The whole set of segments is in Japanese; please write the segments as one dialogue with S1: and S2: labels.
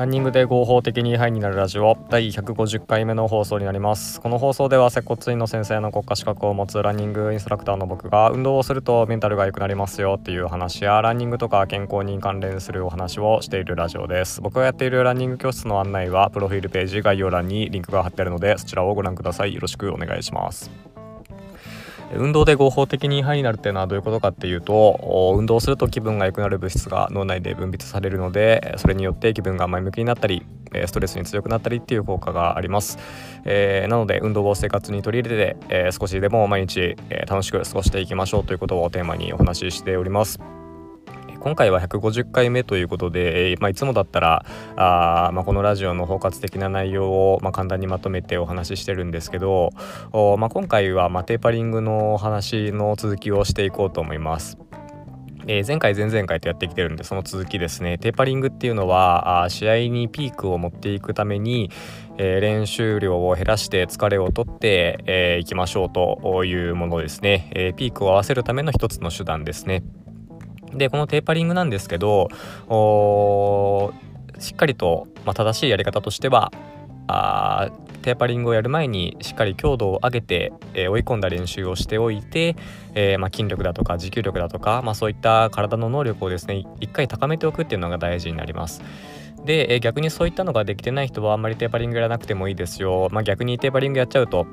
S1: ランニングで合法的にハイになるラジオ。第150回目の放送になります。この放送では接骨院の先生の国家資格を持つランニングインストラクターの僕が運動をするとメンタルが良くなりますよっていう話やランニングとか健康に関連するお話をしているラジオです。僕がやっているランニング教室の案内はプロフィールページ概要欄にリンクが貼ってあるのでそちらをご覧ください。よろしくお願いします。運動で合法的に肺になるっていうのはどういうことかっていうと運動すると気分が良くなる物質が脳内で分泌されるのでそれによって気分が前向きになったりストレスに強くなったりっていう効果があります、えー、なので運動を生活に取り入れて、えー、少しでも毎日、え楽しく過ごしていきましょうということをテーマにお話ししております。今回は150回目ということで、まあ、いつもだったらあ、まあ、このラジオの包括的な内容を、まあ、簡単にまとめてお話ししてるんですけど、まあ、今回は、まあ、テーパリングの話の続きをしていこうと思います。え、前回前々回とやってきてるんでその続きですねテーパリングっていうのはあ試合にピークを持っていくために、えー、練習量を減らして疲れをとって、えー、いきましょうというものですね、えピークを合わせるための一つの手段ですね。でこのテーパリングなんですけどしっかりと、まあ、正しいやり方としてはあテーパリングをやる前にしっかり強度を上げて、えー、追い込んだ練習をしておいて、えー、まあ、筋力だとか持久力だとか、まあ、そういった体の能力をですね一回高めておくっていうのが大事になります。で、えー、逆にそういったのができてない人はあんまりテーパリングやらなくてもいいですよ。まあ、逆にテーパリングやっちゃうと、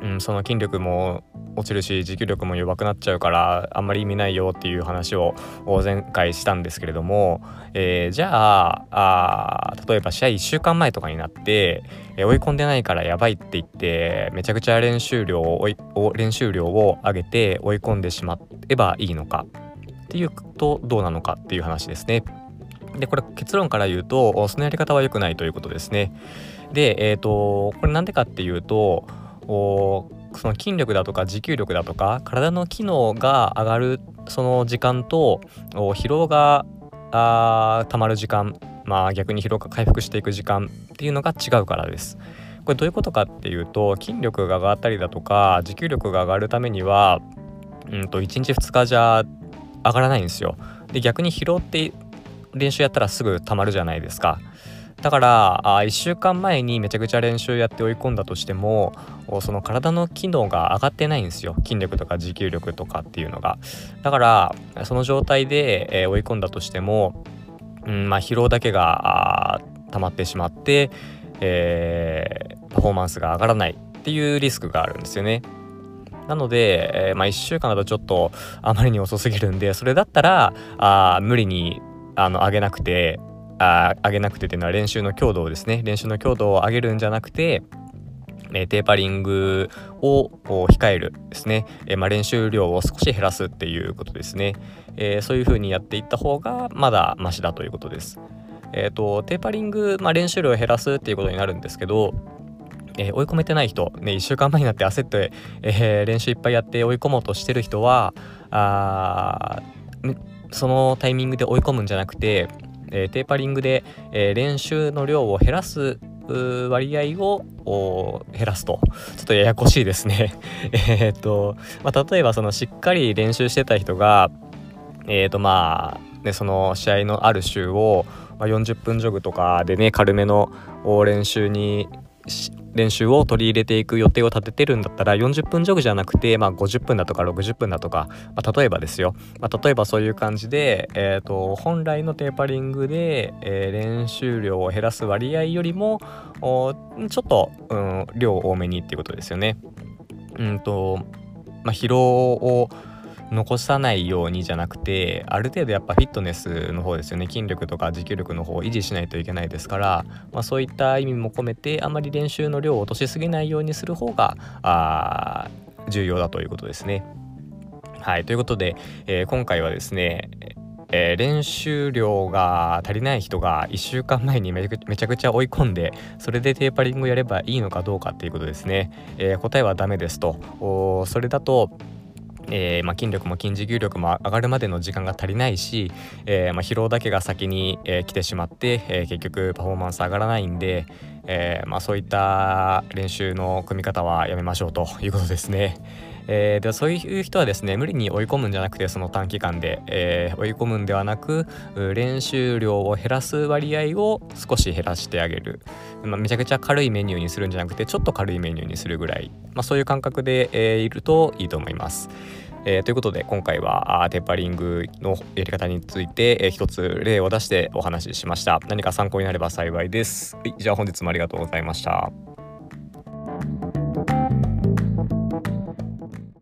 S1: うん、その筋力も落ちるし持久力も弱くなっちゃうからあんまり意味ないよっていう話を前回したんですけれども、えー、じゃあ例えば試合1週間前とかになって、えー、追い込んでないからやばいって言ってめちゃくちゃ練習量を練習量を上げて追い込んでしまえばいいのかっていうとどうなのかっていう話ですね。でこれ結論から言うとそのやり方は良くないということですね。でえ、ー、とこれなんでかっていうとその筋力だとか持久力だとか体の機能が上がるその時間と疲労がたまる時間まあ逆に疲労が回復していく時間っていうのが違うからです。これどういうことかっていうと筋力が上がったりだとか持久力が上がるためには、うんと1日2日じゃ上がらないんですよ。で逆に疲労って練習やったらすぐたまるじゃないですか。だからあ1週間前にめちゃくちゃ練習やって追い込んだとしてもその体の機能が上がってないんですよ筋力とか持久力とかっていうのがだからその状態で、え追い込んだとしても、うんまあ、疲労だけが溜まってしまって、えー、パフォーマンスが上がらないっていうリスクがあるんですよね。なので、えー、まあ、1週間だとちょっとあまりに遅すぎるんでそれだったらあ無理にあの上げなくてあ上げなくてっていうのは練習の強度をですね練習の強度を上げるんじゃなくてえテーパリングを控えるですね、えまあ、練習量を少し減らすっていうことですね、えー、そういう風にやっていった方がまだマシだということです。えーと、テーパリング、まあ、練習量を減らすっていうことになるんですけど、えー、追い込めてない人、ね、1週間前になって焦って、えー、練習いっぱいやって追い込もうとしてる人はあそのタイミングで追い込むんじゃなくてえー、テーパリングで、えー、練習の量を減らす割合を減らすと。ちょっとややこしいですね。えっと、まあ、例えばそのしっかり練習してた人がえっ、ー、とまあねその試合のある週を、まあ、40分ジョグとかでね軽めの練習に練習を取り入れていく予定を立ててるんだったら40分ジョグじゃなくて、まあ、50分だとか60分だとか、まあ、例えばですよ、まあ、例えばそういう感じで、えーと、本来のテーパリングで、えー、練習量を減らす割合よりもちょっと、うん、量多めにっていうことですよね。うんとまあ、疲労を残さないようにじゃなくてある程度やっぱフィットネスの方ですよね。筋力とか持久力の方を維持しないといけないですから、まあ、そういった意味も込めてあまり練習の量を落としすぎないようにする方があ重要だということですね。はい。ということで、えー、今回はですねえー、練習量が足りない人が1週間前にめちゃくちゃ追い込んでそれでテーパリングをやればいいのかどうかっていうことですね、えー、答えはダメですと。それだとえーまあ、筋力も筋持久力も上がるまでの時間が足りないし、えーまあ、疲労だけが先に、えー、来てしまって、え、結局パフォーマンス上がらないんで、えまあ、そういった練習の組み方はやめましょうということですね。えー、でそういう人はですね無理に追い込むんじゃなくてその短期間で、えー、追い込むんではなく練習量を減らす割合を少し減らしてあげる、まあ、めちゃくちゃ軽いメニューにするんじゃなくてちょっと軽いメニューにするぐらい、まあ、そういう感覚で、えー、いるといいと思います。えー、ということで今回はテーパリングのやり方について、えー、一つ例を出してお話ししました。何か参考になれば幸いです、はい、じゃあ本日もありがとうございました。